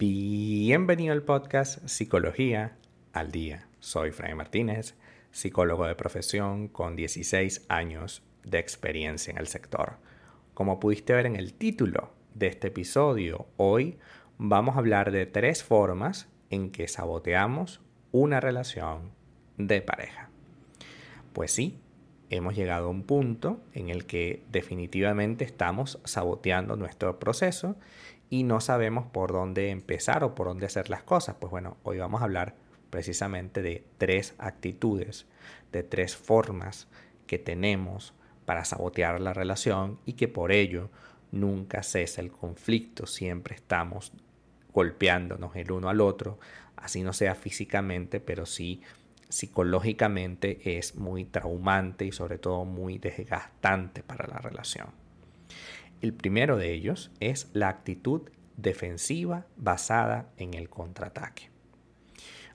Bienvenido al podcast Psicología al Día. Soy Fray Martínez, psicólogo de profesión con 16 años de experiencia en el sector. Como pudiste ver en el título de este episodio, hoy vamos a hablar de tres formas en que saboteamos una relación de pareja. Pues sí, hemos llegado a un punto en el que definitivamente estamos saboteando nuestro proceso y no sabemos por dónde empezar o por dónde hacer las cosas. Pues bueno, hoy vamos a hablar precisamente de tres actitudes, de tres formas que tenemos para sabotear la relación y que por ello nunca cesa el conflicto, siempre estamos golpeándonos el uno al otro, así no sea físicamente, pero sí psicológicamente es muy traumante y sobre todo muy desgastante para la relación. El primero de ellos es la actitud defensiva basada en el contraataque.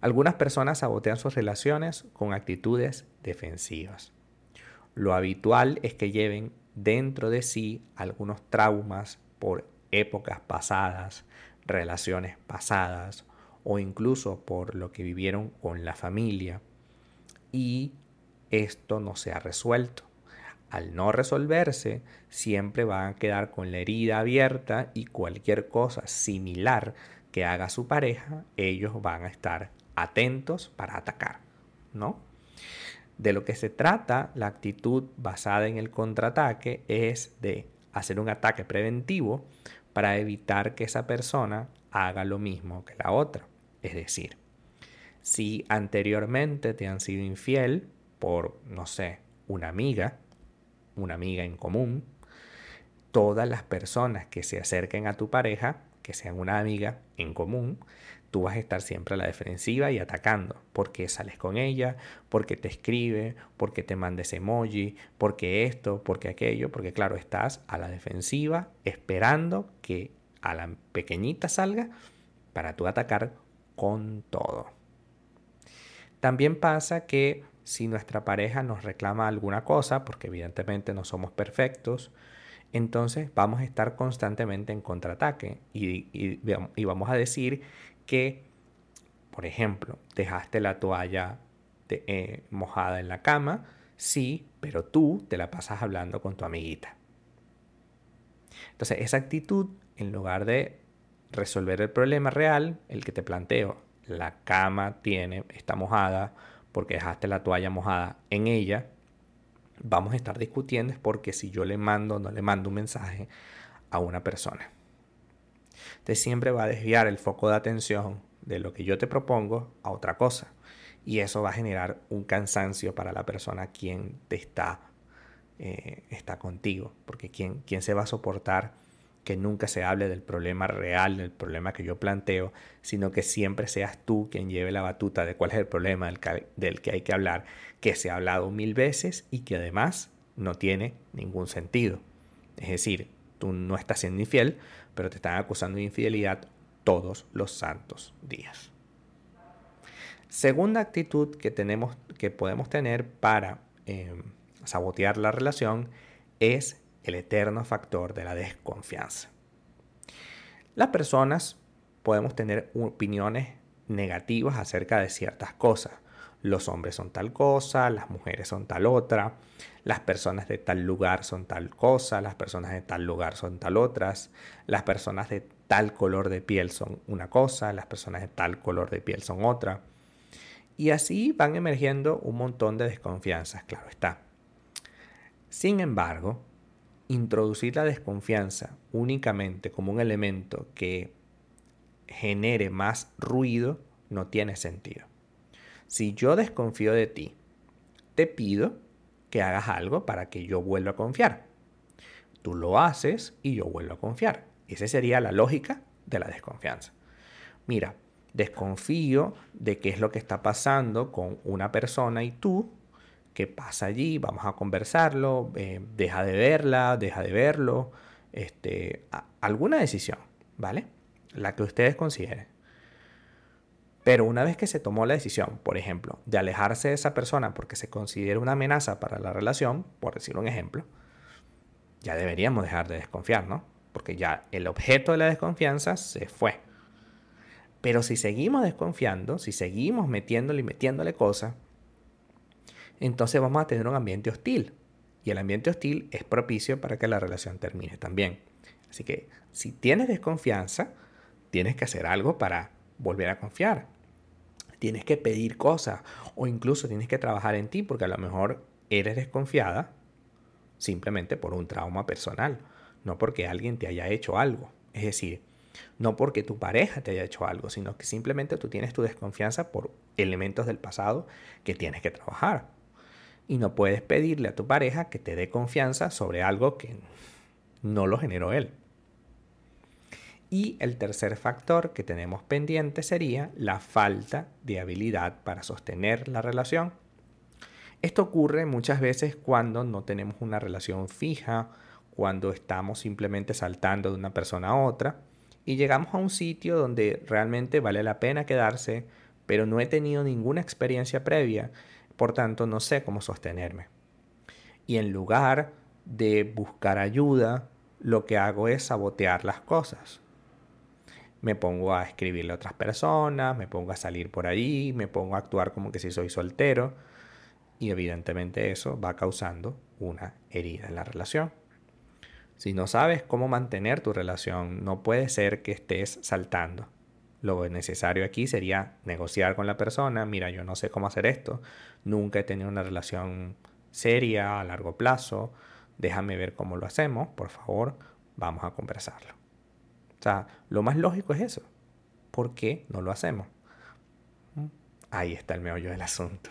Algunas personas sabotean sus relaciones con actitudes defensivas. Lo habitual es que lleven dentro de sí algunos traumas por épocas pasadas, relaciones pasadas o incluso por lo que vivieron con la familia y esto no se ha resuelto. Al no resolverse, siempre van a quedar con la herida abierta y cualquier cosa similar que haga su pareja, ellos van a estar atentos para atacar, ¿no? De lo que se trata la actitud basada en el contraataque es de hacer un ataque preventivo para evitar que esa persona haga lo mismo que la otra. Es decir, si anteriormente te han sido infiel por, no sé, una amiga, una amiga en común, todas las personas que se acerquen a tu pareja, que sean una amiga en común, tú vas a estar siempre a la defensiva y atacando, porque sales con ella, porque te escribe, porque te mandes emoji, porque esto, porque aquello, porque claro, estás a la defensiva esperando que a la pequeñita salga para tú atacar con todo. También pasa que si nuestra pareja nos reclama alguna cosa, porque evidentemente no somos perfectos, entonces vamos a estar constantemente en contraataque y, vamos a decir que, por ejemplo, dejaste la toalla eh, mojada en la cama, sí, pero tú te la pasas hablando con tu amiguita. Entonces, esa actitud, en lugar de resolver el problema real, el que te planteo, la cama tiene, está mojada porque dejaste la toalla mojada en ella, vamos a estar discutiendo es porque si yo le mando o no le mando un mensaje a una persona. Te siempre va a desviar el foco de atención de lo que yo te propongo a otra cosa. Y eso va a generar un cansancio para la persona quien te está, eh, está contigo. Porque quien, quien se va a soportar que nunca se hable del problema real, del problema que yo planteo, sino que siempre seas tú quien lleve la batuta de cuál es el problema del que, hay que hablar, que se ha hablado mil veces y que además no tiene ningún sentido. Es decir, tú no estás siendo infiel, pero te están acusando de infidelidad todos los santos días. Segunda actitud que, tenemos, que podemos tener para em, sabotear la relación es el eterno factor de la desconfianza. Las personas podemos tener opiniones negativas acerca de ciertas cosas. Los hombres son tal cosa, las mujeres son tal otra, las personas de tal lugar son tal cosa, las personas de tal lugar son tal otras, las personas de tal color de piel son una cosa, las personas de tal color de piel son otra. Y así van emergiendo un montón de desconfianzas, claro está. Sin embargo, introducir la desconfianza únicamente como un elemento que genere más ruido no tiene sentido. Si yo desconfío de ti, te pido que hagas algo para que yo vuelva a confiar. Tú lo haces y yo vuelvo a confiar. Esa sería la lógica de la desconfianza. Mira, desconfío de qué es lo que está pasando con una persona y tú qué pasa allí, vamos a conversarlo, eh, deja de verla, deja de verlo, este, alguna decisión, ¿vale? La que ustedes consideren. Pero una vez que se tomó la decisión, por ejemplo, de alejarse de esa persona porque se considera una amenaza para la relación, por decir un ejemplo, ya deberíamos dejar de desconfiar, ¿no? Porque ya el objeto de la desconfianza se fue. Pero si seguimos desconfiando, si seguimos metiéndole y metiéndole cosas, entonces vamos a tener un ambiente hostil. Y el ambiente hostil es propicio para que la relación termine también. Así que si tienes desconfianza, tienes que hacer algo para volver a confiar. Tienes que pedir cosas o incluso tienes que trabajar en ti porque a lo mejor eres desconfiada simplemente por un trauma personal, no porque alguien te haya hecho algo. Es decir, no porque tu pareja te haya hecho algo, sino que simplemente tú tienes tu desconfianza por elementos del pasado que tienes que trabajar. Y no puedes pedirle a tu pareja que te dé confianza sobre algo que no lo generó él. Y el tercer factor que tenemos pendiente sería la falta de habilidad para sostener la relación. Esto ocurre muchas veces cuando no tenemos una relación fija, cuando estamos simplemente saltando de una persona a otra y llegamos a un sitio donde realmente vale la pena quedarse, pero no he tenido ninguna experiencia previa, por tanto no sé cómo sostenerme. Y en lugar de buscar ayuda, lo que hago es sabotear las cosas me pongo a escribirle a otras personas, me pongo a salir por ahí, me pongo a actuar como que si soy soltero y evidentemente eso va causando una herida en la relación. Si no sabes cómo mantener tu relación, no puede ser que estés saltando. Lo necesario aquí sería negociar con la persona, mira, yo no sé cómo hacer esto, nunca he tenido una relación seria a largo plazo, déjame ver cómo lo hacemos, por favor, vamos a conversarlo. O sea, lo más lógico es eso. ¿Por qué no lo hacemos? Ahí está el meollo del asunto.